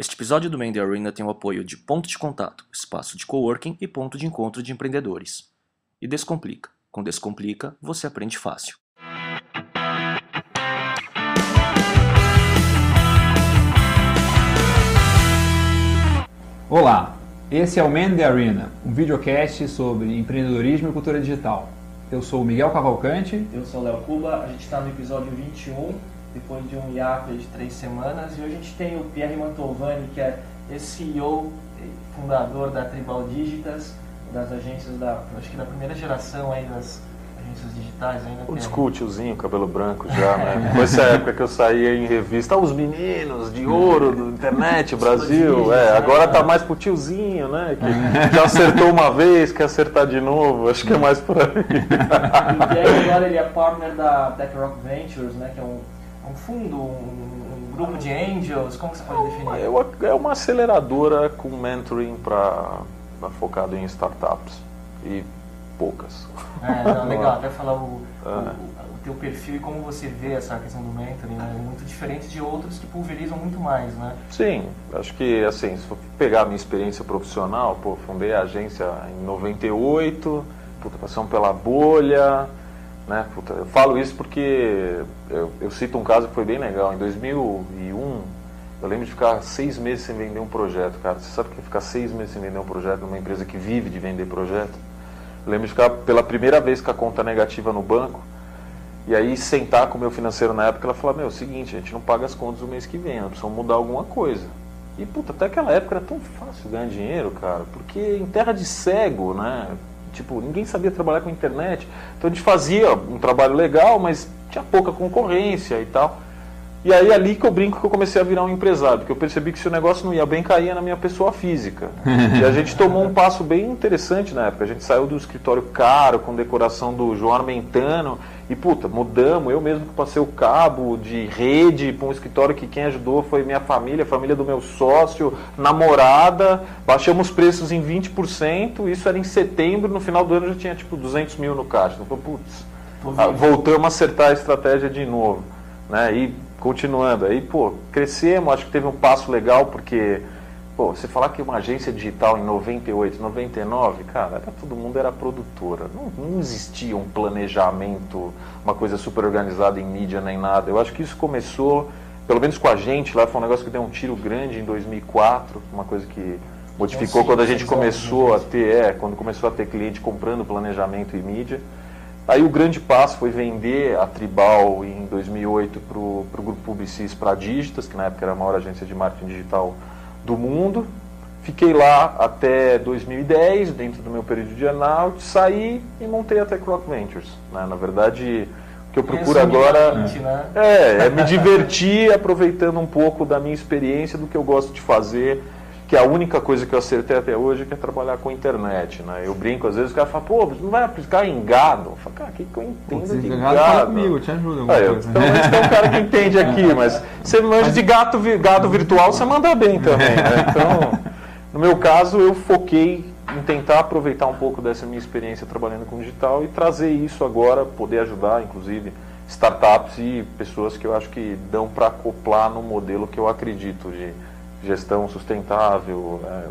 Este episódio do Mandy Arena tem o apoio de Ponto de Contato, espaço de coworking e ponto de encontro de empreendedores. E Descomplica. Com Descomplica, você aprende fácil. Olá, esse é o Man the Arena, um videocast sobre empreendedorismo e cultura digital. Eu sou o Miguel Cavalcante. Eu sou o Léo Cuba, a gente está no episódio 21, depois de um hiato de três semanas, e hoje a gente tem o Pierre Mantovani, que é CEO fundador da Tribal Digitas, das agências da, acho que da primeira geração aí das agências digitais ainda. O disco tiozinho, cabelo branco já, né? Foi essa época que eu saía em revista, os meninos de ouro do internet, Brasil. É, agora tá mais pro tiozinho, né? Que já acertou uma vez, quer acertar de novo. Acho que é mais por aí. E aí agora ele é partner da Tech Rock Ventures, né? Que é um, um fundo, um, um grupo de angels, como você pode definir? É uma aceleradora com mentoring para focado em startups. E poucas. É, não, legal, até falar o, o, o, teu perfil e como você vê essa questão do mentoring, né? É muito diferente de outros que pulverizam muito mais, né? Sim, acho que assim, se for pegar a minha experiência profissional, pô, fundei a agência em 98, puta, passamos pela bolha, né? Puta, eu falo isso porque eu, eu cito um caso que foi bem legal. Em 2001, eu lembro de ficar seis meses sem vender um projeto, cara. Você sabe o que é ficar seis meses sem vender um projeto numa empresa que vive de vender projeto? lembro de ficar pela primeira vez com a conta negativa no banco. E aí sentar com o meu financeiro na época, ela falou, meu, é o seguinte, a gente não paga as contas o mês que vem, nós precisamos mudar alguma coisa. E puta, até aquela época era tão fácil ganhar dinheiro, cara, porque em terra de cego, né? Tipo, ninguém sabia trabalhar com internet. Então a gente fazia um trabalho legal, mas tinha pouca concorrência e tal. E aí ali que eu brinco que eu comecei a virar um empresário, porque eu percebi que se o negócio não ia bem, caía na minha pessoa física. e a gente tomou um passo bem interessante na época. A gente saiu do escritório caro, com decoração do João Armentano, e puta, mudamos. Eu mesmo que passei o cabo de rede para um escritório que quem ajudou foi minha família, a família do meu sócio, namorada. Baixamos preços em 20%, isso era em setembro, no final do ano já tinha tipo 200 mil no caixa. Então, putz, voltamos a acertar a estratégia de novo. Né? E continuando, aí, pô, crescemos, acho que teve um passo legal, porque, pô, você falar que uma agência digital em 98, 99, cara, era, todo mundo era produtora. Não, não existia um planejamento, uma coisa super organizada em mídia nem nada. Eu acho que isso começou, pelo menos com a gente lá, foi um negócio que deu um tiro grande em 2004, uma coisa que modificou quando a gente começou a ter, é, quando começou a ter cliente comprando planejamento e mídia. Aí o grande passo foi vender a Tribal em 2008 para o grupo Publicis para Digitas, que na época era a maior agência de marketing digital do mundo. Fiquei lá até 2010, dentro do meu período de earnout, saí e montei a Tech Rock Ventures. Né? Na verdade, o que eu procuro agora né? é, é me divertir, aproveitando um pouco da minha experiência, do que eu gosto de fazer que a única coisa que eu acertei até hoje é, é trabalhar com internet, né? Eu brinco, às vezes o cara fala, pô, você não vai aplicar em gado? Eu falo, cara, o que, que eu entendo de gado? Fala comigo, te ajuda. Ah, eu, então, tem um cara que entende aqui, mas você manja de gato, gado virtual, você manda bem também, né? Então, no meu caso, eu foquei em tentar aproveitar um pouco dessa minha experiência trabalhando com digital e trazer isso agora, poder ajudar, inclusive, startups e pessoas que eu acho que dão para acoplar no modelo que eu acredito de gestão sustentável, é,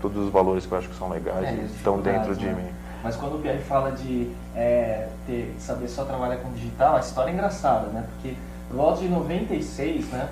todos os valores que eu acho que são legais é, estão dentro de né? mim. Mas quando o Pierre fala de é, ter, saber só trabalhar com digital, a história é engraçada, né? Porque por volta de 96, né?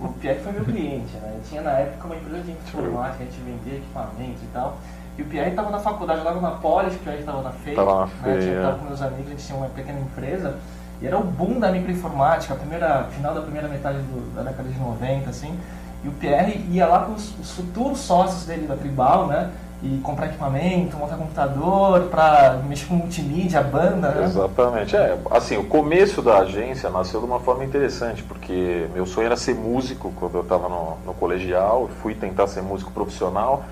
O Pierre foi meu cliente, né? Eu tinha na época uma empresa de informática, a gente vendia equipamento e tal. E o Pierre estava na faculdade, eu estava na Polis, o Pierre estava na FEI. Tava na FEI, né? Estava com meus amigos, a gente tinha uma pequena empresa. E era o boom da microinformática, a primeira, final da primeira metade do, da década de 90, assim. E o Pierre ia lá com os, os futuros sócios dele da Tribal, né? E comprar equipamento, montar computador, para mexer com multimídia, banda, né? Exatamente. É, assim, o começo da agência nasceu de uma forma interessante, porque meu sonho era ser músico quando eu estava no, no colegial, fui tentar ser músico profissional.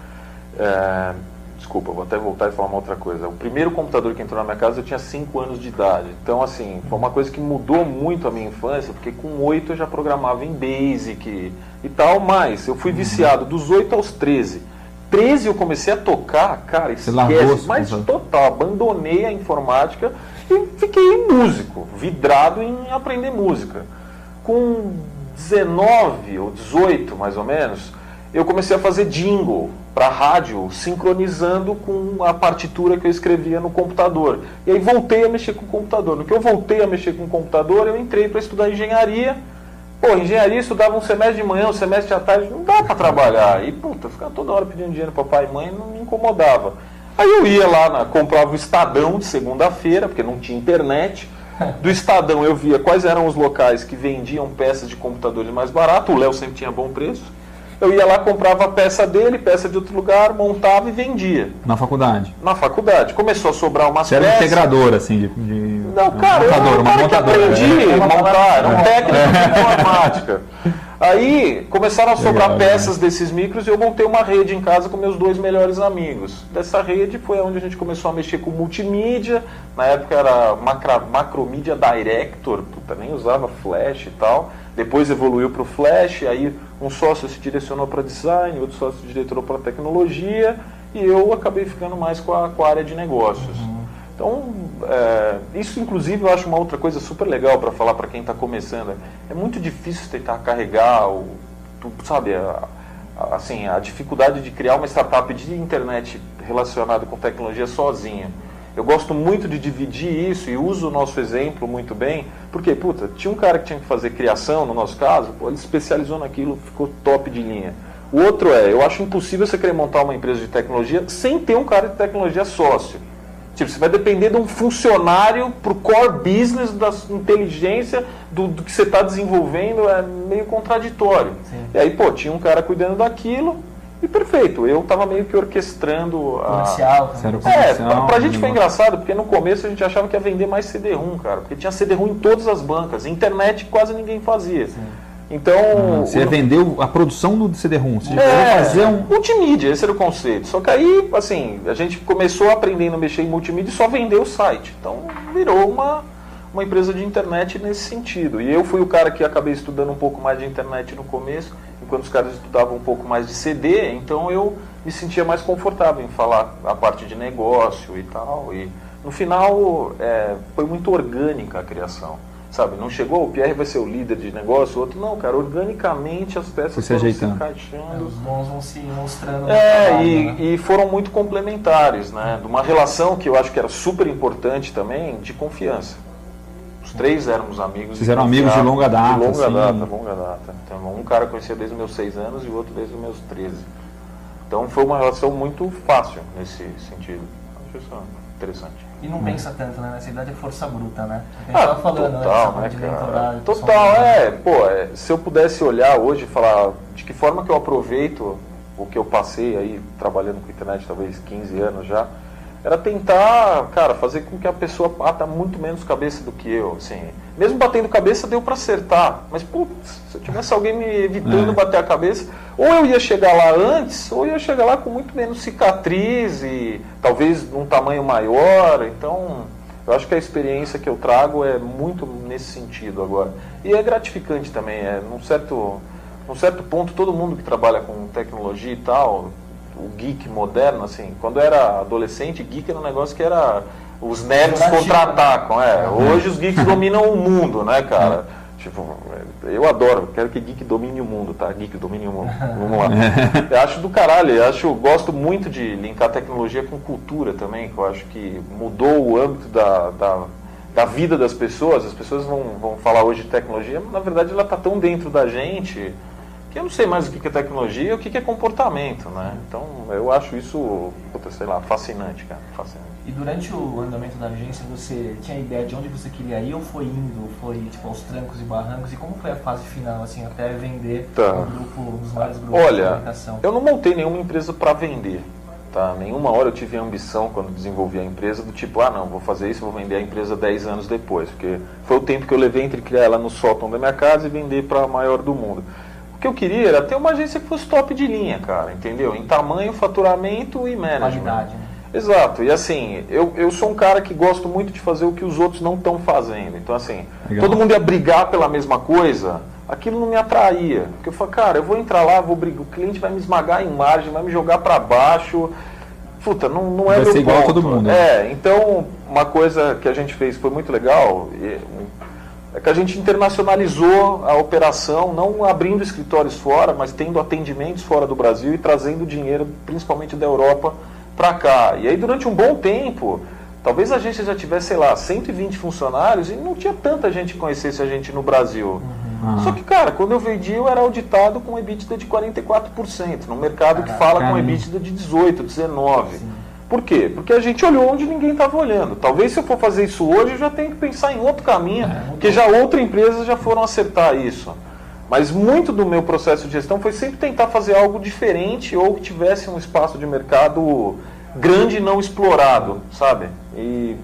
É, Desculpa, vou até voltar e falar uma outra coisa. O primeiro computador que entrou na minha casa eu tinha 5 anos de idade. Então, assim, foi uma coisa que mudou muito a minha infância, porque com 8 eu já programava em Basic e tal, mas eu fui viciado dos 8 aos 13. 13 eu comecei a tocar, cara, esquece, mas total, abandonei a informática e fiquei músico, vidrado em aprender música. Com 19 ou 18, mais ou menos, eu comecei a fazer jingle para rádio, sincronizando com a partitura que eu escrevia no computador. E aí voltei a mexer com o computador. No que eu voltei a mexer com o computador, eu entrei para estudar engenharia. Pô, engenharia estudava um semestre de manhã, um semestre à tarde, não dá para trabalhar. E puta, ficava toda hora pedindo dinheiro para pai e mãe, não me incomodava. Aí eu ia lá, na, comprava o Estadão de segunda-feira, porque não tinha internet. Do Estadão eu via quais eram os locais que vendiam peças de computadores mais barato. O Léo sempre tinha bom preço eu ia lá, comprava a peça dele, peça de outro lugar, montava e vendia. Na faculdade? Na faculdade. Começou a sobrar umas Você peças. era um integrador, assim, de... de... Não, cara, um montador, eu uma cara que montadora. aprendi é. a montar, era um técnico de informática. Aí começaram a sobrar Legal, peças desses micros e eu montei uma rede em casa com meus dois melhores amigos. Dessa rede foi onde a gente começou a mexer com multimídia. Na época era macra, Macromedia Director, puta, nem usava flash e tal. Depois evoluiu para o flash, aí um sócio se direcionou para design, outro sócio se direcionou para tecnologia e eu acabei ficando mais com a, com a área de negócios. Então, é, isso inclusive eu acho uma outra coisa super legal para falar para quem está começando. É muito difícil tentar carregar o, tu- sabe, a, a- assim, a dificuldade de criar uma startup de internet relacionada com tecnologia sozinha. Eu gosto muito de dividir isso e uso o nosso exemplo muito bem, porque, puta, tinha um cara que tinha que fazer criação, no nosso caso, pô, ele especializou naquilo, ficou top de linha. O outro é, eu acho impossível você querer montar uma empresa de tecnologia sem ter um cara de tecnologia sócio. Tipo, você vai depender de um funcionário para o core business da inteligência do, do que você está desenvolvendo, é meio contraditório. Sim. E aí, pô, tinha um cara cuidando daquilo e perfeito. Eu estava meio que orquestrando a. Comercial. Sério, também. É, Comercial, pra, pra gente foi engraçado, porque no começo a gente achava que ia vender mais CD-ROM, cara, porque tinha CD-ROM em todas as bancas, internet quase ninguém fazia. Então. Você o- o- a produção do CD-ROM. Você é, fazer um... multimídia, esse era o conceito. Só que aí, assim, a gente começou aprendendo a mexer em multimídia e só vendeu o site. Então virou uma, uma empresa de internet nesse sentido. E eu fui o cara que acabei estudando um pouco mais de internet no começo, enquanto os caras estudavam um pouco mais de CD, então eu me sentia mais confortável em falar a parte de negócio e tal. E no final é, foi muito orgânica a criação. Sabe, não chegou, o Pierre vai ser o líder de negócio, o outro não, cara, organicamente as peças se foram se encaixando. Os bons vão se mostrando. É, trabalho, e, né? e foram muito complementares, né? De uma relação que eu acho que era super importante também, de confiança. Os três éramos amigos. Vocês e eram amigos de longa data, De longa assim. data, longa data. Então, um cara eu conhecia desde os meus seis anos e o outro desde os meus 13. Então foi uma relação muito fácil nesse sentido. Acho isso interessante. E não pensa tanto, né? Nessa idade é força bruta, né? A gente Ah, falando, total, né? né, de cara? Total, é. Pô, é, se eu pudesse olhar hoje e falar de que forma que eu aproveito o que eu passei aí trabalhando com internet, talvez 15 anos já, era tentar, cara, fazer com que a pessoa bata muito menos cabeça do que eu, assim. Mesmo batendo cabeça deu pra acertar, mas putz, se eu tivesse alguém me evitando É. bater a cabeça, ou eu ia chegar lá antes, ou eu ia chegar lá com muito menos cicatriz e talvez num tamanho maior, então eu acho que a experiência que eu trago é muito nesse sentido agora. E é gratificante também, é num certo, num certo ponto todo mundo que trabalha com tecnologia e tal, o geek moderno, assim, quando eu era adolescente, geek era um negócio que era os nerds contra-atacam, é. né? Hoje os geeks dominam o mundo, né, cara? Tipo, eu adoro, quero que geek domine o mundo, tá? Geek domine o mundo. Vamos lá. Eu acho do caralho, eu acho, gosto muito de linkar tecnologia com cultura também, que eu acho que mudou o âmbito da, da, da vida das pessoas. As pessoas vão, vão falar hoje de tecnologia, mas na verdade ela está tão dentro da gente que eu não sei mais o que é tecnologia e o que é comportamento, né? Então eu acho isso, puta, sei lá, fascinante, cara, fascinante. E durante o andamento da agência, você tinha ideia de onde você queria ir ou foi indo? Foi tipo aos trancos e barrancos? E como foi a fase final, assim, até vender Tá. um grupo, um dos maiores grupos de Olha, comunicação? eu não montei nenhuma empresa para vender. Tá? Nenhuma hora eu tive a ambição, quando desenvolvi a empresa, do tipo, ah, não, vou fazer isso, vou vender a empresa 10 anos depois. Porque foi o tempo que eu levei entre criar ela no sótão da minha casa e vender para a maior do mundo. O que eu queria era ter uma agência que fosse top de linha, cara, entendeu? Em tamanho, faturamento e management. Qualidade, né? Exato, e assim, eu, eu sou um cara que gosto muito de fazer o que os outros não estão fazendo. Então, assim, Legal. todo mundo ia brigar pela mesma coisa, aquilo não me atraía. Porque eu falo, cara, eu vou entrar lá, vou brigar, o cliente vai me esmagar em margem, vai me jogar para baixo. Puta, não, não é Vai meu ser igual a ponto. todo mundo, né? É, então, uma coisa que a gente fez foi muito legal, e, é que a gente internacionalizou a operação, não abrindo escritórios fora, mas tendo atendimentos fora do Brasil e trazendo dinheiro, principalmente da Europa, para cá. E aí, durante um bom tempo, talvez a agência já tivesse, sei lá, 120 funcionários e não tinha tanta gente que conhecesse a gente no Brasil. Uhum. Só que, cara, quando eu vendi, eu era auditado com EBITDA de 44%, no mercado que fala com EBITDA de 18%, 19%. Sim. Por quê? Porque a gente olhou onde ninguém estava olhando. Talvez se eu for fazer isso hoje, eu já tenho que pensar em outro caminho, é, porque já outras empresas já foram acertar isso. Mas muito do meu processo de gestão foi sempre tentar fazer algo diferente ou que tivesse um espaço de mercado grande e não explorado, sabe? E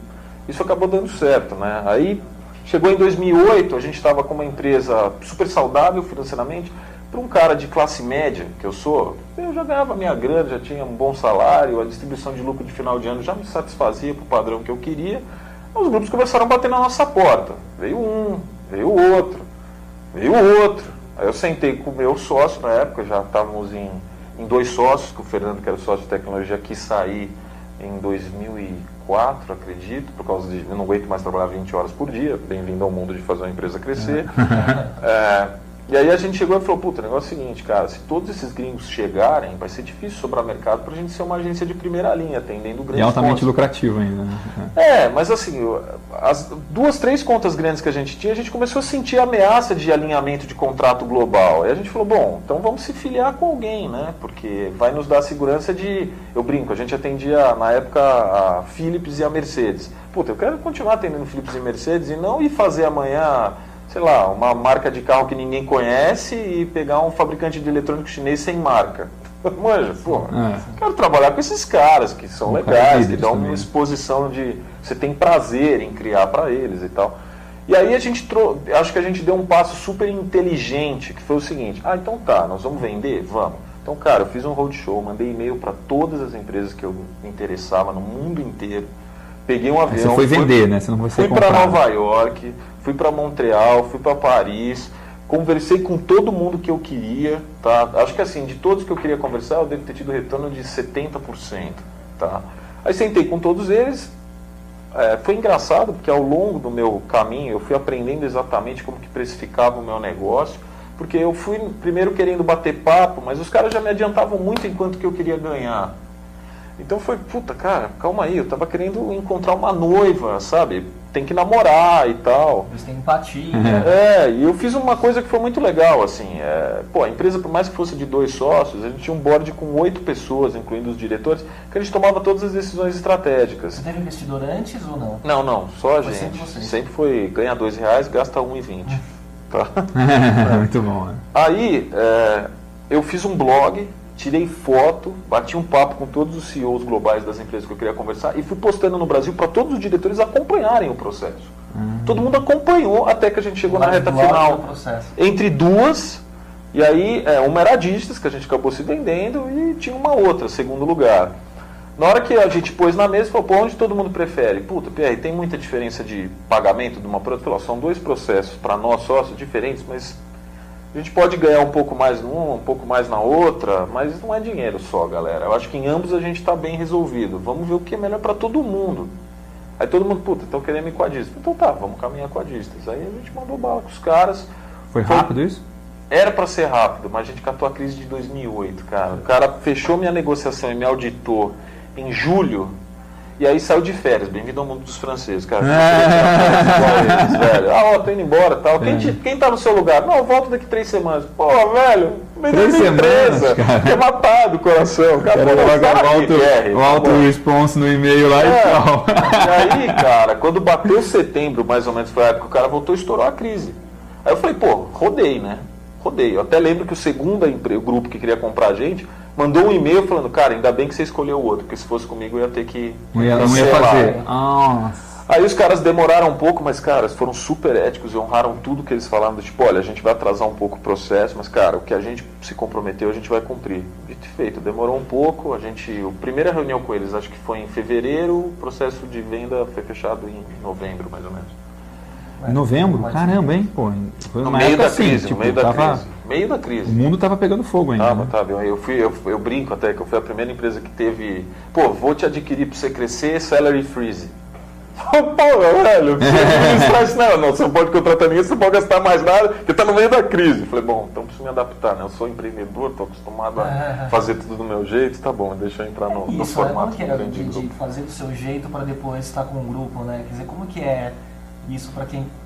isso acabou dando certo, né? Aí chegou em 2008, a gente estava com uma empresa super saudável financeiramente, para um cara de classe média, que eu sou, eu já ganhava minha grana, já tinha um bom salário, a distribuição de lucro de final de ano já me satisfazia para o padrão que eu queria. Os grupos começaram a bater na nossa porta. Veio um, veio outro, veio outro. Aí eu sentei com o meu sócio na época, já estávamos em, em dois sócios, que o Fernando, que era o sócio de tecnologia, quis sair em 2004, acredito, por causa de eu não aguento mais trabalhar 20 horas por dia. Bem-vindo ao mundo de fazer uma empresa crescer. É, e aí a gente chegou e falou, puta, o negócio é o seguinte, cara, se todos esses gringos chegarem, vai ser difícil sobrar mercado para a gente ser uma agência de primeira linha, atendendo grandes E altamente contas. lucrativo ainda. Né? É, mas assim, as duas, três contas grandes que a gente tinha, a gente começou a sentir a ameaça de alinhamento de contrato global. Aí a gente falou, bom, então vamos se filiar com alguém, né? Porque vai nos dar a segurança de... Eu brinco, a gente atendia na época a Philips e a Mercedes. Puta, eu quero continuar atendendo Philips e Mercedes e não ir fazer amanhã sei lá, uma marca de carro que ninguém conhece e pegar um fabricante de eletrônico chinês sem marca. Manja, pô, é. quero trabalhar com esses caras que são um legais, que dão também. uma exposição de. Você tem prazer em criar para eles e tal. E aí a gente trou acho que a gente deu um passo super inteligente, que foi o seguinte, ah, então tá, nós vamos vender? Vamos. Então, cara, eu fiz um roadshow, mandei e-mail para todas as empresas que eu me interessava no mundo inteiro. Peguei um avião. Você foi vender, fui, né? Você não foi Fui para Nova York, fui para Montreal, fui para Paris, conversei com todo mundo que eu queria, tá? Acho que assim, de todos que eu queria conversar, eu devo ter tido retorno de 70%, tá? Aí sentei com todos eles, é, foi engraçado porque ao longo do meu caminho eu fui aprendendo exatamente como que precificava o meu negócio, porque eu fui primeiro querendo bater papo, mas os caras já me adiantavam muito enquanto que eu queria ganhar. Então foi, puta, cara, calma aí, eu tava querendo encontrar uma noiva, sabe? Tem que namorar e tal. Você tem empatia. É, e eu fiz uma coisa que foi muito legal, assim. É, pô, a empresa, por mais que fosse de dois sócios, a gente tinha um board com oito pessoas, incluindo os diretores, que a gente tomava todas as decisões estratégicas. Você teve investidor antes ou não? Não, não, só a foi gente. Sempre, sempre foi ganha dois reais, gasta um e vinte. Tá? muito bom. Né? Aí, é, eu fiz um blog tirei foto, bati um papo com todos os CEOs globais das empresas que eu queria conversar e fui postando no Brasil para todos os diretores acompanharem o processo. Uhum. Todo mundo acompanhou até que a gente chegou Mas na reta final. Entre duas, e aí é, uma era a Digitas, que a gente acabou se vendendo, e tinha uma outra, segundo lugar. Na hora que a gente pôs na mesa, falou, pô, onde todo mundo prefere? Puta, PR, tem muita diferença de pagamento de uma para outra? São dois processos para nós sócios diferentes, mas a gente pode ganhar um pouco mais numa, um pouco mais na outra, mas não é dinheiro só, galera. Eu acho que em ambos a gente está bem resolvido. Vamos ver o que é melhor para todo mundo. Aí todo mundo, puta, estão querendo ir com a. Então tá, vamos caminhar com a Distas. Aí a gente mandou bala com os caras. Foi rápido isso? Era para ser rápido, mas a gente catou a crise de 2008, cara. O cara fechou minha negociação e me auditou em julho e aí saiu de férias, bem-vindo ao mundo dos franceses, cara. É. Eles, velho. Ah, ó, tô indo embora tal. Quem, te, quem tá no seu lugar? Não, volto daqui três semanas. Pô, velho, três empresa. Quer matar do coração. Cara, Era pagar o auto, o auto response no e-mail lá é. e tal. E aí, cara, quando bateu setembro, mais ou menos, foi a época que o cara voltou e estourou a crise. Aí eu falei, pô, rodei, né? Rodei. Eu até lembro que o segundo o grupo que queria comprar a gente mandou um e-mail falando, cara, ainda bem que você escolheu o outro, porque se fosse comigo eu ia ter que. Não ia, não ia fazer. Nossa. Aí os caras demoraram um pouco, mas, cara, foram super éticos e honraram tudo que eles falaram. Tipo, olha, a gente vai atrasar um pouco o processo, mas, cara, o que a gente se comprometeu, a gente vai cumprir. Dito e feito, demorou um pouco. A gente, a primeira reunião com eles, acho que foi em fevereiro, o processo de venda foi fechado em novembro, mais ou menos. Em novembro? Caramba, hein? Pô, foi no meio da assim, crise, tipo, no meio da tava... crise meio da crise. O mundo estava pegando fogo ainda. Tava, né? tava. Eu, fui, eu, eu, brinco até que eu fui a primeira empresa que teve. Pô, vou te adquirir para você crescer, salary freeze. Pô, velho, você não, não, você não pode contratar ninguém, você não pode gastar mais nada, porque tá no meio da crise. Eu falei, bom, então preciso me adaptar, né? Eu sou empreendedor, tô acostumado a fazer tudo do meu jeito, tá bom, deixa eu entrar no, Isso, no formato como que do é de, de fazer do seu jeito para depois estar com um grupo, né? Quer dizer, como que é isso para quem é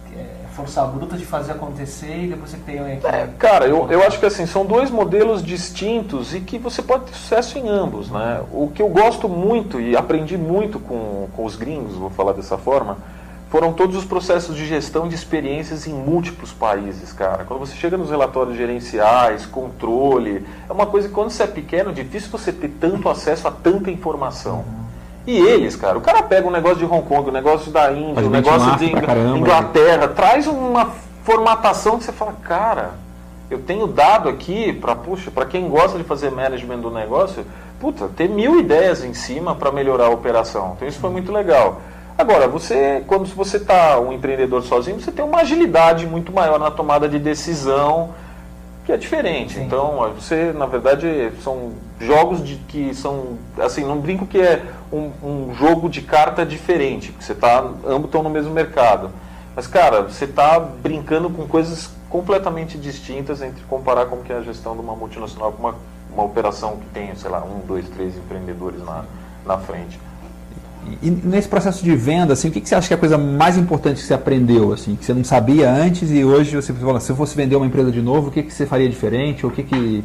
força bruta de fazer acontecer e depois você tem equipe? É, cara, eu, eu acho que assim, são dois modelos distintos e que você pode ter sucesso em ambos, né? O que eu gosto muito e aprendi muito com, com os gringos, vou falar dessa forma, foram todos os processos de gestão de experiências em múltiplos países, cara. Quando você chega nos relatórios gerenciais, controle, é uma coisa que quando você é pequeno, é difícil você ter tanto acesso a tanta informação. E eles, cara, o cara pega um negócio de Hong Kong, um negócio da Índia, um negócio de Ingl- caramba. Inglaterra, traz uma formatação que você fala, cara, eu tenho dado aqui para, puxa, para quem gosta de fazer management do negócio, puta, ter mil ideias em cima para melhorar a operação. Então isso foi muito legal. Agora, você, quando você está um empreendedor sozinho, você tem uma agilidade muito maior na tomada de decisão, que é diferente. Sim. Então, você, na verdade, são jogos de que são, assim, não brinco que é um, um jogo de carta diferente, porque você tá, ambos estão no mesmo mercado. Mas, cara, você está brincando com coisas completamente distintas entre comparar como que é a gestão de uma multinacional com uma, uma operação que tem, sei lá, um, dois, três empreendedores na, na frente. E nesse processo de venda, assim, o que, que você acha que é a coisa mais importante que você aprendeu, assim, que você não sabia antes e hoje você fala, se eu fosse vender uma empresa de novo, o que, que você faria diferente? Ou o que, que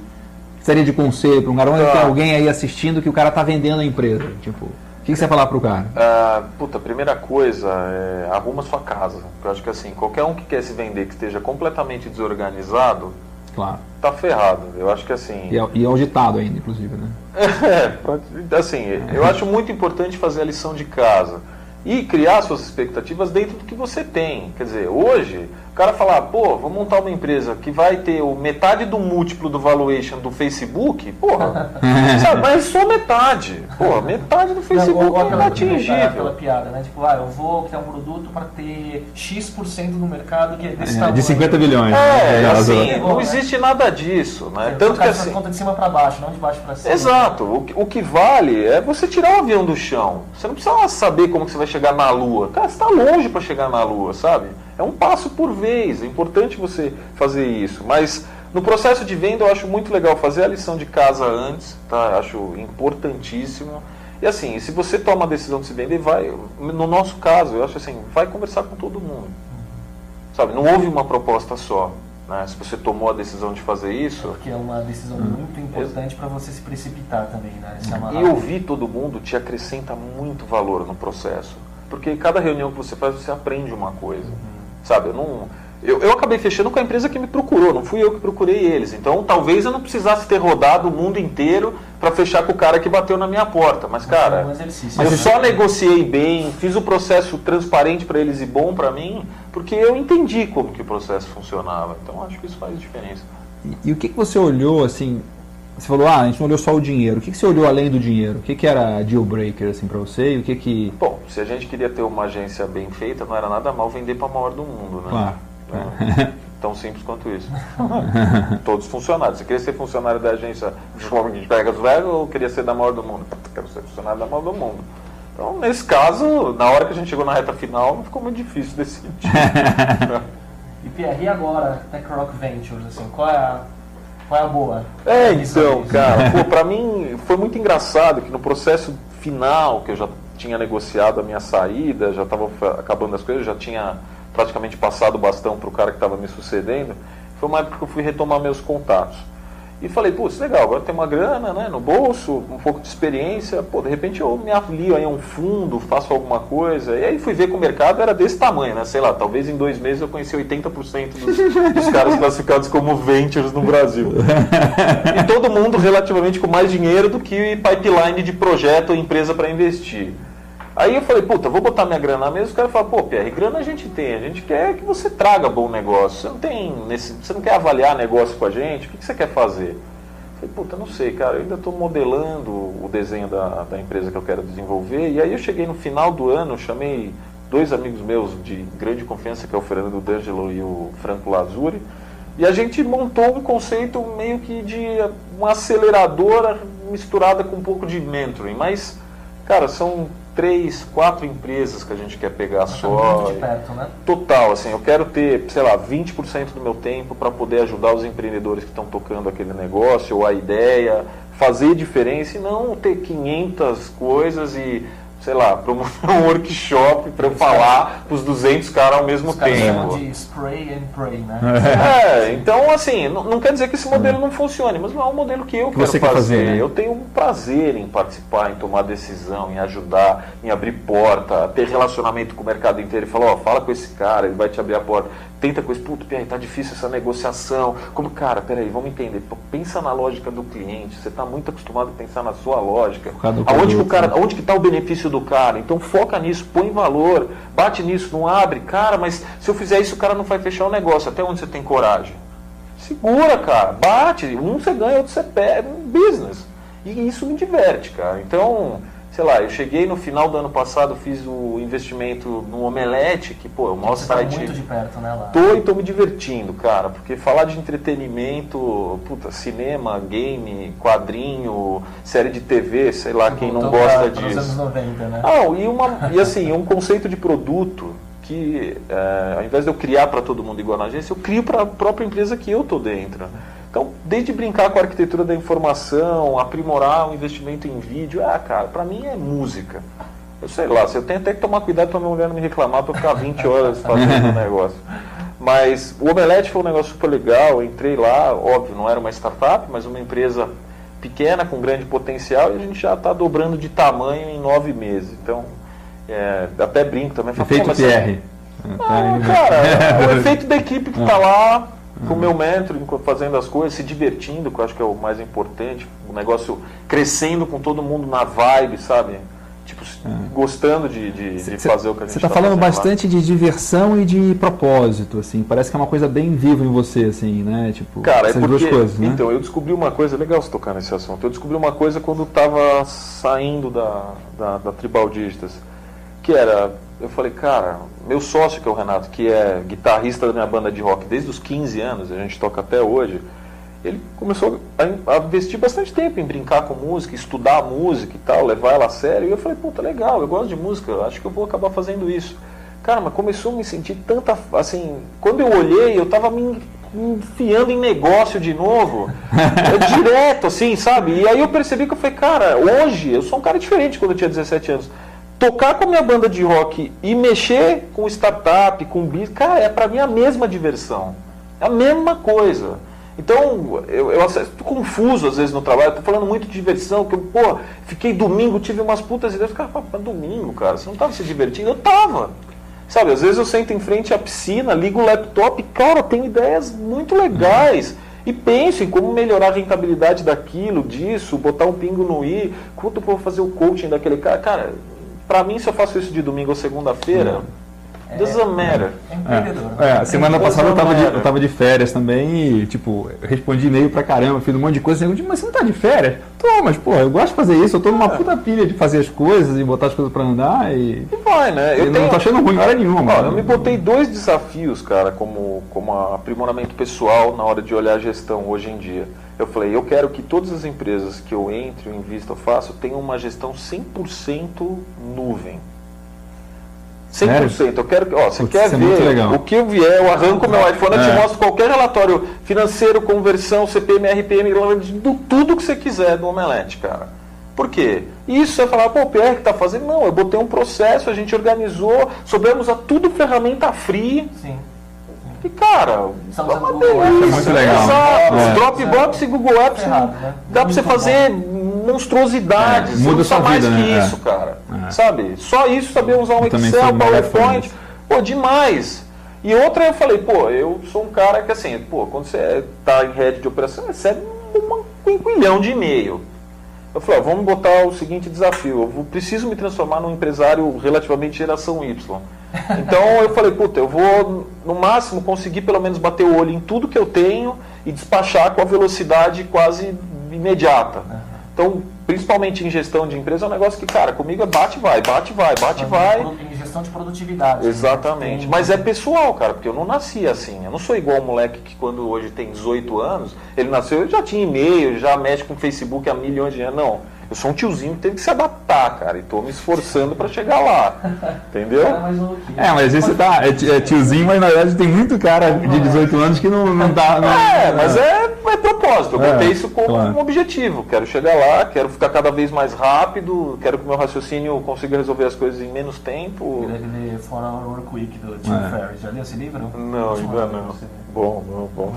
seria de conselho para um garoto? Tá. Tem alguém aí assistindo que o cara tá vendendo a empresa. Tipo, o que, que você ia falar pro cara? Ah, puta, primeira coisa é arruma sua casa. Eu acho que assim, qualquer um que quer se vender que esteja completamente desorganizado, Claro. tá ferrado. Eu acho que assim. E é, e é auditado ainda, inclusive, né? É, assim, eu acho muito importante fazer a lição de casa e criar suas expectativas dentro do que você tem. Quer dizer, hoje, o cara falar, pô, vou montar uma empresa que vai ter o metade do múltiplo do valuation do Facebook, porra, sabe, mas só metade. Porra, metade do Não, Facebook ou é aquela, aquela inatingível. piada, né? Tipo, ah, eu vou criar um produto para ter X% do mercado que é desse É, tamanho. de 50 bilhões. É, né? assim, Aquela- não existe nada disso, né? Você Tanto que assim. conta de cima para baixo, não de baixo para cima. Exato. O que, o que vale é você tirar o avião do chão. Você não precisa saber como que você vai chegar na Lua. Cara, você está longe para chegar na Lua, sabe? É um passo por vez. É importante você fazer isso. Mas no processo de venda eu acho muito legal fazer a lição de casa antes, tá? Acho importantíssimo. E assim, se você toma a decisão de se vender, vai. No nosso caso, eu acho assim, vai conversar com todo mundo. Sabe? Não houve uma proposta só. Né? Se você tomou a decisão de fazer isso, Porque é uma decisão muito importante para você se precipitar também, né? Amarrar. E ouvir todo mundo te acrescenta muito valor no processo. Porque cada reunião que você faz, você aprende uma coisa. Sabe, eu não. Eu, eu acabei fechando com a empresa que me procurou, não fui eu que procurei eles. Então talvez eu não precisasse ter rodado o mundo inteiro para fechar com o cara que bateu na minha porta. Mas, É um cara, exercício. eu só negociei bem, fiz o processo transparente para eles e bom para mim, porque eu entendi como que o processo funcionava. Então acho que isso faz diferença. E, e o que, que você olhou, assim, você falou, ah, a gente não olhou só o dinheiro. O que, que você olhou além do dinheiro? O que, que era deal breaker, assim, pra você? E o que que... Bom, se a gente queria ter uma agência bem feita, não era nada mal vender para a maior do mundo, né? Claro. Então, tão simples quanto isso. Todos funcionários. Você queria ser funcionário da agência de Vegas Velho ou queria ser da maior do mundo? Quero ser funcionário da maior do mundo. Então, nesse caso, na hora que a gente chegou na reta final, não ficou muito difícil decidir. E Pierre, e agora, Tech Rock Ventures, assim, qual é a, qual é a boa? É, Isso então, cara, pô, pra mim foi muito engraçado que no processo final, que eu já tinha negociado a minha saída, já estava acabando as coisas, já tinha praticamente passado o bastão pro cara que estava me sucedendo, foi uma época que eu fui retomar meus contatos. E falei, putz, legal, agora tem uma grana né, no bolso, um pouco de experiência, pô, de repente eu me afilio aí a um fundo, faço alguma coisa. E aí fui ver que o mercado era desse tamanho, né? Sei lá, talvez em dois meses eu conheci 80% dos, dos caras classificados como ventures no Brasil. E todo mundo relativamente com mais dinheiro do que pipeline de projeto ou empresa para investir. Aí eu falei, puta, vou botar minha grana na mesa. Os caras falaram, pô, Pierre, grana a gente tem, a gente quer que você traga bom negócio. Você não tem nesse, você não quer avaliar negócio com a gente, o que, que você quer fazer? Eu falei, puta, não sei, cara, eu ainda estou modelando o desenho da, da empresa que eu quero desenvolver. E aí eu cheguei no final do ano, chamei dois amigos meus de grande confiança, que é o Fernando D'Angelo e o Franco Lazuri. E a gente montou um conceito meio que de uma aceleradora misturada com um pouco de mentoring. Mas, cara, são três, quatro empresas que a gente quer pegar Tá só. de perto, né? Total, assim, eu quero ter, sei lá, 20% do meu tempo para poder ajudar os empreendedores que estão tocando aquele negócio ou a ideia, fazer diferença e não ter 500 coisas e, sei lá, promover um workshop para eu falar para os 200 caras ao mesmo Os tempo. de spray and pray, né? É, então assim, não, não quer dizer que esse modelo não funcione, mas não é um modelo que eu Que quero você quer fazer. fazer, né? Eu tenho um prazer em participar, em tomar decisão, em ajudar, em abrir porta, ter relacionamento com o mercado inteiro e falar, ó, fala com esse cara, ele vai te abrir a porta. Tenta com esse, puto, Pierre, tá difícil essa negociação. Como, cara, peraí, vamos entender. Pensa na lógica do cliente. Você está muito acostumado a pensar na sua lógica. Aonde que o cara, né? onde que está o benefício do cara? Então foca nisso, põe valor, bate nisso, não abre. Cara, mas se eu fizer isso, o cara não vai fechar o negócio. Até onde você tem coragem? Segura, cara, bate. Um você ganha, outro você perde. Business. E isso me diverte, cara. Então, sei lá, eu cheguei no final do ano passado, fiz o investimento no Omelete, que, pô, é o maior Você tá site. muito de perto, né, lá? Tô e tô me divertindo, cara, porque falar de entretenimento, puta, cinema, game, quadrinho, série de TV, sei lá, quem não gosta pra- pros anos disso. 90, né? Ah, e, uma, e assim, um conceito de produto que, é, ao invés de eu criar para todo mundo igual na agência, eu crio para a própria empresa que eu tô dentro. Então, desde brincar com a arquitetura da informação, aprimorar o investimento em vídeo, ah, cara, para mim é música. Eu sei lá, eu tenho até que tomar cuidado para minha mulher não me reclamar para ficar 20 horas fazendo o negócio. Mas o Omelete foi um negócio super legal, eu entrei lá, óbvio, não era uma startup, mas uma empresa pequena, com grande potencial, e a gente já está dobrando de tamanho em nove meses. Então, é, até brinco também. Efeito "Pô, mas Pierre. Tá não, indo- cara, é o efeito da equipe que está lá, com o meu mentor, enquanto fazendo as coisas, se divertindo, que eu acho que é o mais importante, o negócio crescendo com todo mundo na vibe, sabe? Tipo, gostando de, de, de fazer o que a gente Você está tá falando fazendo lá. bastante de diversão e de propósito, assim. Parece que é uma coisa bem viva em você, assim, né? Tipo, Cara, é essas porque, duas coisas, né? então, eu descobri uma coisa, legal você tocar nesse assunto, eu descobri uma coisa quando estava saindo da, da, da Tribal Digitas, que era, eu falei, cara, meu sócio, que é o Renato, que é guitarrista da minha banda de rock desde os 15 anos, a gente toca até hoje, ele começou a, investir bastante tempo em brincar com música, estudar música e tal, levar ela a sério, e eu falei, puta, legal, eu gosto de música, acho que eu vou acabar fazendo isso. Cara, mas começou a me sentir tanta, assim, quando eu olhei, eu tava me enfiando em negócio de novo, é direto, assim, sabe? E aí eu percebi que eu falei, cara, hoje eu sou um cara diferente quando eu tinha 17 anos. Tocar com a minha banda de rock e mexer com startup, com business, cara, é pra mim a mesma diversão. É a mesma coisa. Então, eu, eu tô confuso às vezes no trabalho, tô falando muito de diversão, que eu, pô, fiquei domingo, tive umas putas ideias, cara, mas domingo, cara, você não tava se divertindo? Eu tava. Sabe, às vezes eu sento em frente à piscina, ligo o laptop, cara, tenho ideias muito legais. E penso em como melhorar a rentabilidade daquilo, disso, botar um pingo no i, quanto eu vou fazer o coaching daquele cara. Cara, pra mim, se eu faço isso de domingo ou segunda-feira, doesn't matter. É empreendedor. É, a semana passada eu tava, de, eu tava de férias também e, tipo, eu respondi e-mail pra caramba, fiz um monte de coisa. Eu mas você não tá de férias? Tô, mas, pô, eu gosto de fazer isso, eu tô numa puta pilha de fazer as coisas e botar as coisas pra andar e. E vai, né? Eu não tô achando ruim hora nenhuma. Ó, mano. eu me botei dois desafios, cara, como, como aprimoramento pessoal na hora de olhar a gestão hoje em dia. Eu falei, eu quero que todas as empresas que eu entre, eu invisto, eu faço, tenham uma gestão 100% nuvem. 100%. Sério? Eu quero que, ó, você Putz, quer é ver o que eu vier, eu arranco meu iPhone, eu te É. mostro qualquer relatório financeiro, conversão, CPM, RPM, do tudo que você quiser do Omelete, cara. Por quê? Isso você falar, pô, o PR que tá fazendo? Não, eu botei um processo, a gente organizou, soubemos a tudo ferramenta free. Sim. E, cara, Tá é uma delícia. Apps. Muito legal. Exato. É. Dropbox e Google Apps Ferrado, né? dá pra você fazer monstruosidades. É, muda sua mais vida, que né? isso, cara. É. Sabe? Só isso, saber usar um Eu Excel, PowerPoint. Pô, demais. E outra eu falei, pô, eu sou um cara que assim, pô, quando você tá em rede de operação, você recebe um quinquilhão de e-mail. Eu falei, ó, vamos botar o seguinte desafio. Eu vou- preciso me transformar num empresário relativamente geração Y. Então eu falei, puta, eu vou no máximo conseguir pelo menos bater o olho em tudo que eu tenho e despachar com a velocidade quase imediata. Então, principalmente em gestão de empresa, é um negócio que, cara, comigo é bate e vai, bate e vai, bate e vai. Em gestão de produtividade. Exatamente. Tem- Mas é pessoal, cara, porque eu não nasci assim. Eu não sou igual um moleque que quando hoje tem 18 anos, ele nasceu e já tinha e-mail, já mexe com Facebook há milhões de anos. Não. Eu sou um tiozinho que teve que se adaptar, cara, e tô me esforçando para chegar lá. Entendeu? Maluquinho. É, mas você tá. É, é tiozinho, mas na verdade tem muito cara de 18 anos que não, não dá. Não, É, mas é, é propósito. Eu É, botei isso como claro. um objetivo. Quero chegar lá, quero ficar cada vez mais rápido, quero que o meu raciocínio consiga resolver as coisas em menos tempo. Deve ler For Our Work Week do Tim É. Ferriss. Já leu esse livro? Não, ainda não. Bom, bom, bom.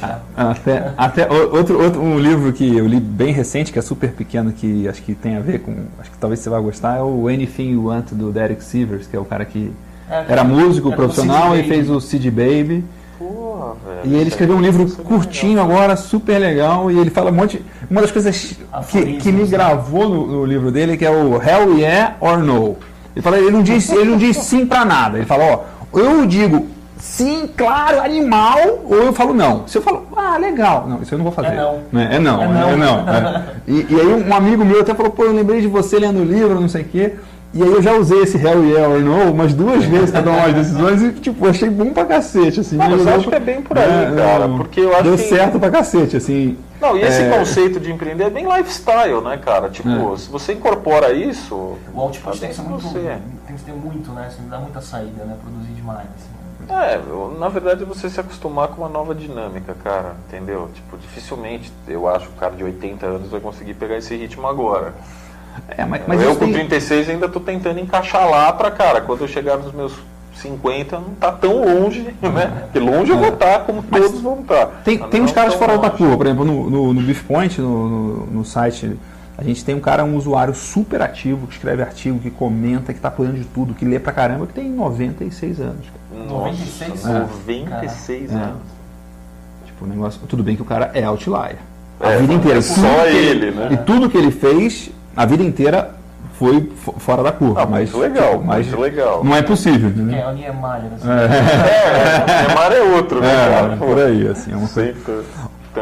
já? Até, até o- outro, outro um livro que eu li bem recente, que é super pequeno, que acho que tem a ver com. Acho que talvez você vai gostar, é o Anything You Want do Derek Sivers, que é o cara que É, era músico era profissional Sid e fez o Cid Baby. Porra, velho. E ele isso escreveu um livro é curtinho legal. agora, super legal, e ele fala um monte. Uma das coisas que, que me né? gravou no, no livro dele, que é o Hell Yeah or No. Ele fala, ele não diz, ele não diz sim pra nada. Ele fala, ó, eu digo sim, claro, animal, ou eu falo não. Se eu falo, ah, legal, não, isso eu não vou fazer. É não. Né? É não, É é não. não. é. E, e aí um amigo meu até falou, pô, eu lembrei de você lendo o livro, não sei o quê. E aí eu já usei esse Hell Yeah or No umas duas vezes pra tomar umas decisões e, tipo, achei bom pra cacete, assim. Não, mas eu acho que é bem por aí, cara, porque eu acho Deu que- certo pra cacete, assim. Não, e esse É. conceito de empreender é bem lifestyle, né, cara? Tipo, É. se você incorpora isso. O output tem que ser bem muito. você. Tem que ter muito, né? Você não dá muita saída, né? Produzir demais. Assim. É, na verdade é você se acostumar com uma nova dinâmica, cara, entendeu? Tipo, dificilmente eu acho que o cara de 80 anos vai conseguir pegar esse ritmo agora. É, mas, mas eu com tem- 36 ainda tô tentando encaixar lá pra, cara, quando eu chegar nos meus 50 não tá tão longe, né? Porque longe eu vou estar, como todos vão estar. Tem, Mas tem não uns caras fora da curva, por exemplo, no, no, no Beef Point, no, no, no site, a gente tem um cara, um usuário super ativo, que escreve artigo, que comenta, que tá apoiando de tudo, que lê pra caramba, que tem 96 anos. cara. Nossa, 96? 96 É. anos. Tipo, o negócio. Tudo bem que o cara é outlier. A É, vida inteira. é só que ele, né? E tudo que ele fez, a vida inteira foi fo- fora da curva. Ah, mas, muito legal, tipo, mas muito legal. Não é possível, Quem né? é o Niemeyer, assim. É, o Neymar é outro, né, É, cara? por aí, assim, é uma coisa. Sempre.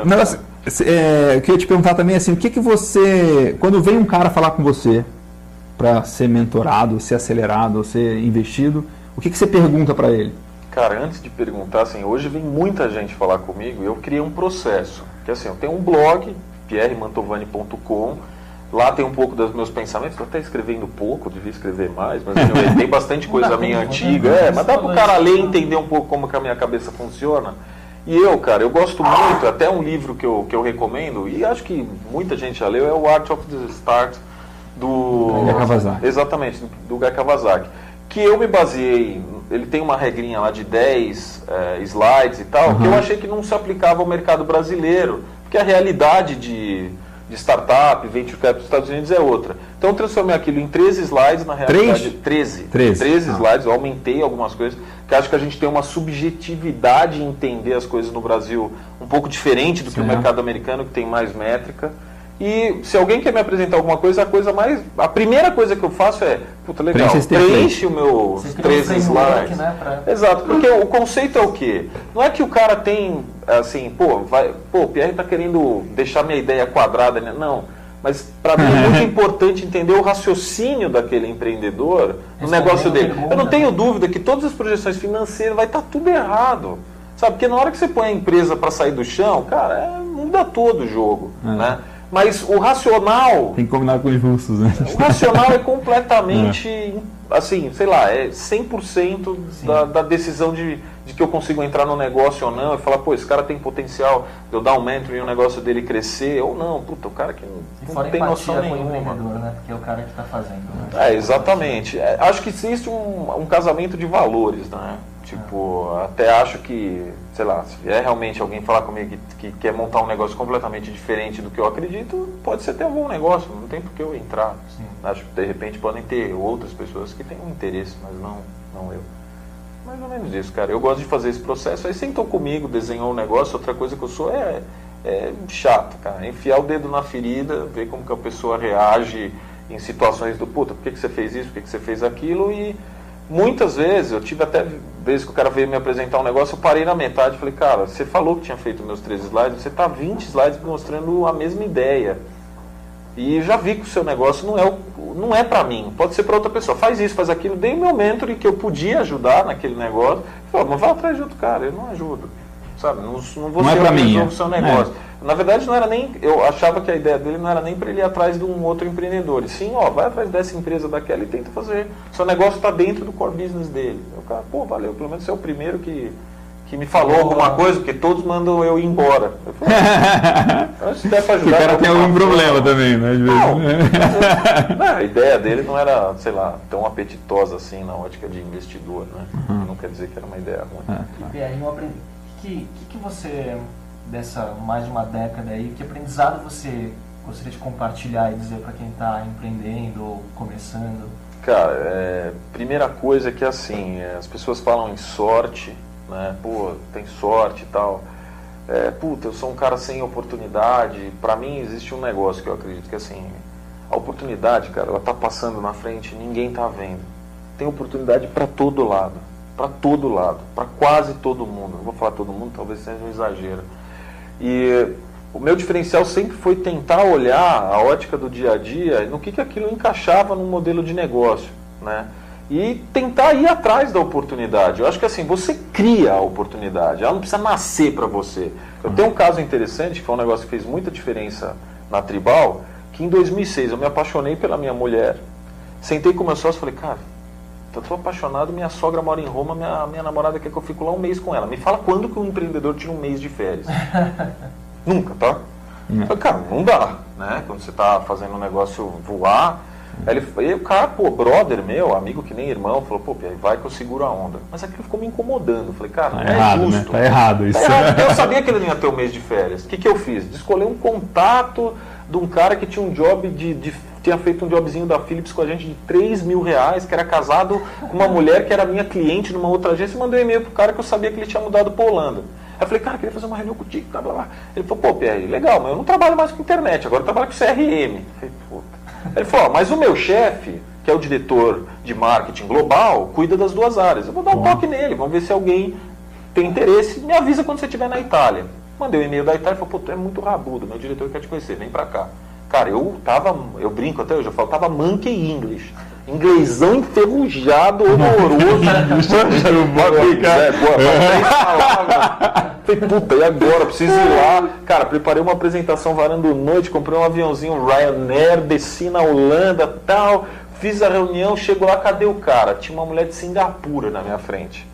Um negócio, é, eu queria te perguntar também assim, o que que você, quando vem um cara falar com você para ser mentorado, ser acelerado, ser investido, o que que você pergunta para ele? Cara, antes de perguntar, assim, hoje vem muita gente falar comigo e eu criei um processo. Que assim, eu tenho um blog, pierremantovani.com, lá tem um pouco dos meus pensamentos, estou até escrevendo pouco, devia escrever mais, mas assim, tem bastante coisa minha antiga, né? é, mas dá pro cara ler e isso. entender um pouco como que a minha cabeça funciona. E eu, cara, eu gosto muito, até um livro que eu, que eu recomendo, e acho que muita gente já leu, é o Art of the Start do... Guy Kawasaki. Exatamente, do Guy Kawasaki. Que eu me baseei, ele tem uma regrinha lá de 10 eh, slides e tal, que eu Uhum. achei que não se aplicava ao mercado brasileiro, porque a realidade de, de startup, venture capital dos Estados Unidos é outra. Então eu transformei aquilo em 13 slides, na realidade. 13. 13. 13 Ah. slides, eu aumentei algumas coisas, que acho que a gente tem uma subjetividade em entender as coisas no Brasil um pouco diferente do que o mercado americano, que tem mais métrica. E se alguém quer me apresentar alguma coisa, a coisa mais. A primeira coisa que eu faço é, puta, legal, Preenche o meu Você cria um 13 framework, slides. né, pra- Exato, porque o conceito é o quê? Não é que o cara tem, assim, pô, vai, pô, o Pierre tá querendo deixar minha ideia quadrada, né? Não. Mas para mim é muito importante entender o raciocínio daquele empreendedor no negócio dele. pergunta. Eu não tenho dúvida que todas as projeções financeiras vai estar tudo errado. Sabe? Porque na hora que você põe a empresa para sair do chão, cara, é, muda todo o jogo. É. Né? Mas o racional Tem que combinar com os russos, né? o racional é completamente, assim, sei lá, é 100% da, da decisão de, de que eu consigo entrar no negócio ou não, e falar, pô, esse cara tem potencial de eu dar um mentor e o negócio dele crescer, ou não, puta, o cara que E não, não tem noção nenhuma. né? Porque é o cara que está fazendo. Né? É, exatamente. É, acho que existe um, um casamento de valores, né? Tipo, até acho que, sei lá, se vier realmente alguém falar comigo que, que quer montar um negócio completamente diferente do que eu acredito, pode ser até um bom negócio, não tem por que eu entrar. Sim. Acho que de repente podem ter outras pessoas que têm um interesse, mas não, não eu. Mais ou menos isso, cara. Eu gosto de fazer esse processo. Aí sentou comigo, desenhou um negócio, outra coisa que eu sou é, é chato, cara. Enfiar o dedo na ferida, ver como que a pessoa reage em situações do puta, por que, que você fez isso, por que, que você fez aquilo e muitas vezes, eu tive até vezes que o cara veio me apresentar um negócio, eu parei na metade e falei, cara, você falou que tinha feito meus três slides, você tá 20 slides mostrando a mesma ideia. E já vi que o seu negócio não é, o, não é para mim, pode ser para outra pessoa. Faz isso, faz aquilo. Dei meu mentor que eu podia ajudar naquele negócio. Falei, mas vai atrás de outro cara, eu não ajudo. Sabe? Não, não vou Não é ser eu que mim, resolvo é. o seu negócio. Na verdade, não era nem. Eu achava que a ideia dele não era nem para ele ir atrás de um outro empreendedor. E sim, ó, vai atrás dessa empresa daquela e tenta fazer. Seu negócio está dentro do core business dele. O cara, pô, valeu, pelo menos você é o primeiro que, que me falou alguma coisa, porque todos mandam eu ir embora. Eu falei, "Ah, se der pra ajudar. o cara tem alguma algum forma." problema também, né? Às vezes, Não, né? não, a ideia dele não era, sei lá, tão apetitosa assim na ótica de investidor, né? Uhum. Não quer dizer que era uma ideia ruim. Ah, E aí, eu aprendi. Que, que, que você, dessa mais de uma década aí, que aprendizado você gostaria de compartilhar e dizer para quem está empreendendo ou começando? Cara, é, primeira coisa é que assim, é, as pessoas falam em sorte, né? Pô, tem sorte e tal. É, puta, eu sou um cara sem oportunidade. Pra mim existe um negócio que eu acredito que assim, a oportunidade, cara, ela tá passando na frente, ninguém tá vendo. Tem oportunidade pra todo lado, Pra todo lado, pra quase todo mundo. Não vou falar todo mundo, talvez seja um exagero. E o meu diferencial sempre foi tentar olhar a ótica do dia a dia no que, que aquilo encaixava num modelo de negócio, né? E tentar ir atrás da oportunidade. Eu acho que assim, você cria a oportunidade, ela não precisa nascer para você. Eu tenho um caso interessante, que foi um negócio que fez muita diferença na Tribal, que em 2006 eu me apaixonei pela minha mulher, sentei com meu sócio e falei, cara, eu tô apaixonado, minha sogra mora em Roma, minha, minha namorada quer que eu fique lá um mês com ela. Me fala quando que um empreendedor tira um mês de férias. Nunca, tá? Não. Falei, cara, não dá, né? Quando você tá fazendo um negócio voar. Aí ele, aí o cara, pô, brother meu, amigo que nem irmão, falou, pô, vai que eu seguro a onda. Mas aquilo ficou me incomodando. Falei, cara, Tá não é errado, né? justo. Tá errado isso. Tá errado, eu sabia que ele não ia ter um mês de férias. O que, que eu fiz? Descolei um contato de um cara que tinha um job de, de- tinha feito um jobzinho da Philips com a gente de 3 mil reais, que era casado com uma mulher que era minha cliente numa outra agência, e mandei um e-mail pro cara que eu sabia que ele tinha mudado pra Holanda. Aí eu falei, cara, queria fazer uma reunião contigo, blá, blá, blá. Ele falou, pô, Pierre, legal, mas eu não trabalho mais com internet, agora eu trabalho com CRM. Eu falei, Ele falou, mas o meu chefe, que é o diretor de marketing global, cuida das duas áreas. Eu vou dar um toque nele, vamos ver se alguém tem interesse. Me avisa quando você estiver na Itália. Mandei o um e-mail da Itália e falou, pô, tu é muito rabudo, meu diretor quer te conhecer, vem pra cá. Cara, eu tava, eu brinco até hoje, eu falo, tava monkey English. Inglesão enferrujado, horroroso. é, mas três palavras. Falei, puta, e agora? Preciso ir lá. Cara, preparei uma apresentação varando noite, comprei um aviãozinho Ryanair, desci na Holanda tal. Fiz a reunião, chego lá, cadê o cara? Tinha uma mulher de Singapura na minha frente.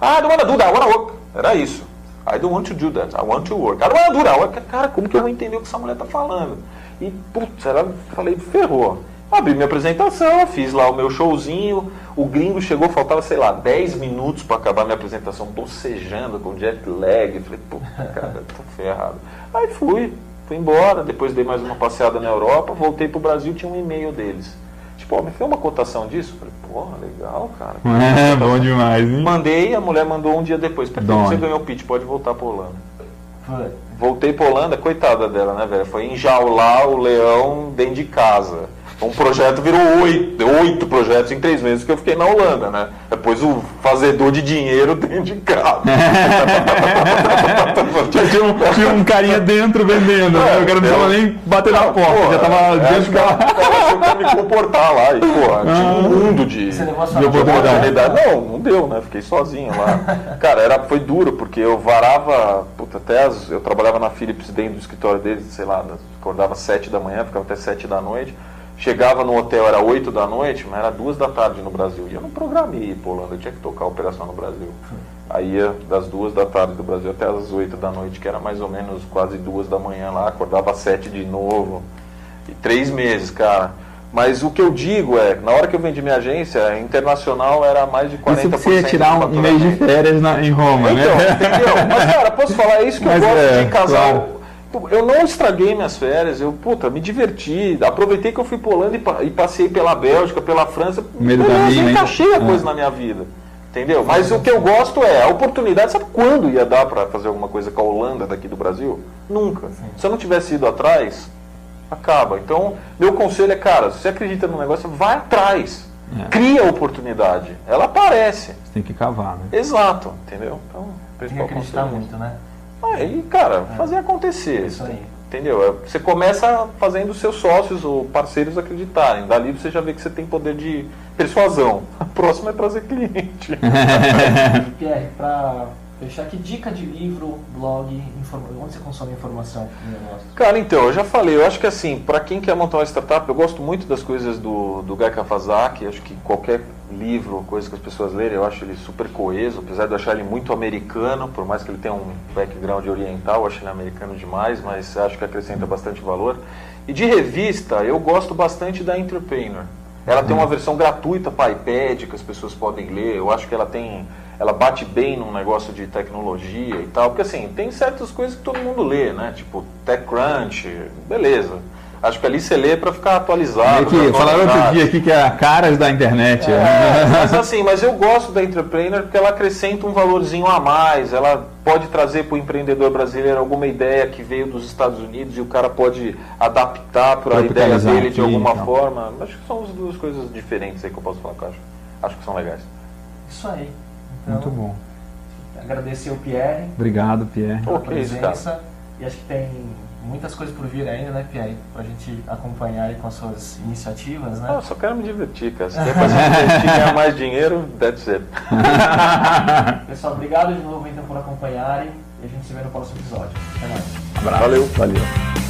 Ah, I don't wanna do that, I wanna work. Era isso. I don't want to do that, I want to work. I don't wanna do that. Cara, como que eu vou entender o que essa mulher tá falando? E, putz, era, falei, ferrou. Abri minha apresentação, fiz lá o meu showzinho. O gringo chegou, faltava, sei lá, 10 minutos para acabar minha apresentação, bocejando com jet lag. Falei, pô, cara, tô ferrado. Aí fui, fui embora. Depois dei mais uma passeada na Europa, voltei pro Brasil, tinha um e-mail deles. Tipo, ó, me fez uma cotação disso? Falei, porra, legal, cara. É, bom demais, hein? Mandei, a mulher mandou um dia depois. Perfeito, você ganhou o pitch, pode voltar pra Holanda. Foi. Voltei pra Holanda, coitada dela, né, velho? Foi enjaular o leão dentro de casa. Um projeto virou oito, oito projetos em três meses que eu fiquei na Holanda, né? Depois o fazedor de dinheiro dentro de casa. Tinha um, tinha um carinha dentro vendendo, né? O cara não precisava nem bater na porta, já tava é, dentro achou que ia me comportar lá. E, pô, tinha um mundo de, de De oportunidade. oportunidade. Não, não deu, né? Fiquei sozinho lá. Cara, era, foi duro, porque eu varava, puta, até as, eu trabalhava na Philips dentro do escritório deles, sei lá, acordava sete da manhã, ficava até sete da noite. Chegava no hotel, era 8 da noite, mas era duas da tarde no Brasil. E eu não programei ir pra Holanda, eu tinha que tocar a operação no Brasil. Aí ia das duas da tarde do Brasil até as 8 da noite, que era mais ou menos quase duas da manhã lá, acordava às 7 de novo. E três meses, cara. Mas o que eu digo é, na hora que eu vendi minha agência, internacional era mais de 40% Isso que você ia tirar um, mês de férias na- em Roma, Então, né? entendeu? Mas, cara, posso falar é isso que Mas eu gosto é, de casal. claro. Eu não estraguei minhas férias, eu, puta, me diverti. Aproveitei que eu fui pra Holanda e, e passei pela Bélgica, pela França. meio Beleza, encaixei a É. coisa na minha vida. Entendeu? Mas o que eu gosto é a oportunidade. Sabe quando ia dar pra fazer alguma coisa com a Holanda daqui do Brasil? Nunca. Se eu não tivesse ido atrás, acaba. Então, meu conselho é, cara, se você acredita no negócio, vai atrás. É. Cria a oportunidade. Ela aparece. Você tem que cavar, né? Exato, entendeu? Então, Tem que acreditar conselho é muito, né? Aí, cara, fazer acontecer. Isso aí. Entendeu? É, Você começa fazendo seus sócios ou parceiros acreditarem. Dali você já vê que você tem poder de persuasão. A próxima é trazer cliente. Pierre, para fechar, que dica de livro, blog, informa... onde você consome informação? Cara, então, eu já falei, eu acho que assim, para quem quer montar uma startup, eu gosto muito das coisas do, do Guy Kawasaki, acho que qualquer livro, coisa que as pessoas lerem, eu acho ele super coeso, apesar de eu achar ele muito americano, por mais que ele tenha um background oriental, eu acho ele americano demais, mas acho que acrescenta bastante valor. E de revista, eu gosto bastante da Entrepreneur. Ela tem uma versão gratuita para iPad que as pessoas podem ler. Eu acho que ela tem, ela bate bem num negócio de tecnologia e tal, porque assim tem certas coisas que todo mundo lê, né? Tipo TechCrunch, beleza. Acho que ali você lê para ficar atualizado. Aqui, falaram outro dia aqui que é a caras da internet. É, mas assim, mas eu gosto da Entrepreneur porque ela acrescenta um valorzinho a mais. Ela pode trazer para o empreendedor brasileiro alguma ideia que veio dos Estados Unidos e o cara pode adaptar para a ideia dele de alguma e tal. forma. Acho que são as duas coisas diferentes aí que eu posso falar que eu acho. Acho que são legais. Isso aí. Então, Muito bom. Agradecer o Pierre Obrigado, Pierre. pela Pô, que isso, presença. e acho que tem muitas coisas por vir ainda, né, Pierre? Pra gente acompanhar aí com as suas iniciativas, Ah, né? eu só quero me divertir, cara. Se der pra se divertir e ganhar mais dinheiro, that's it. Pessoal, obrigado de novo então por acompanharem e a gente se vê no próximo episódio. Até mais. Abraço. Valeu. Valeu.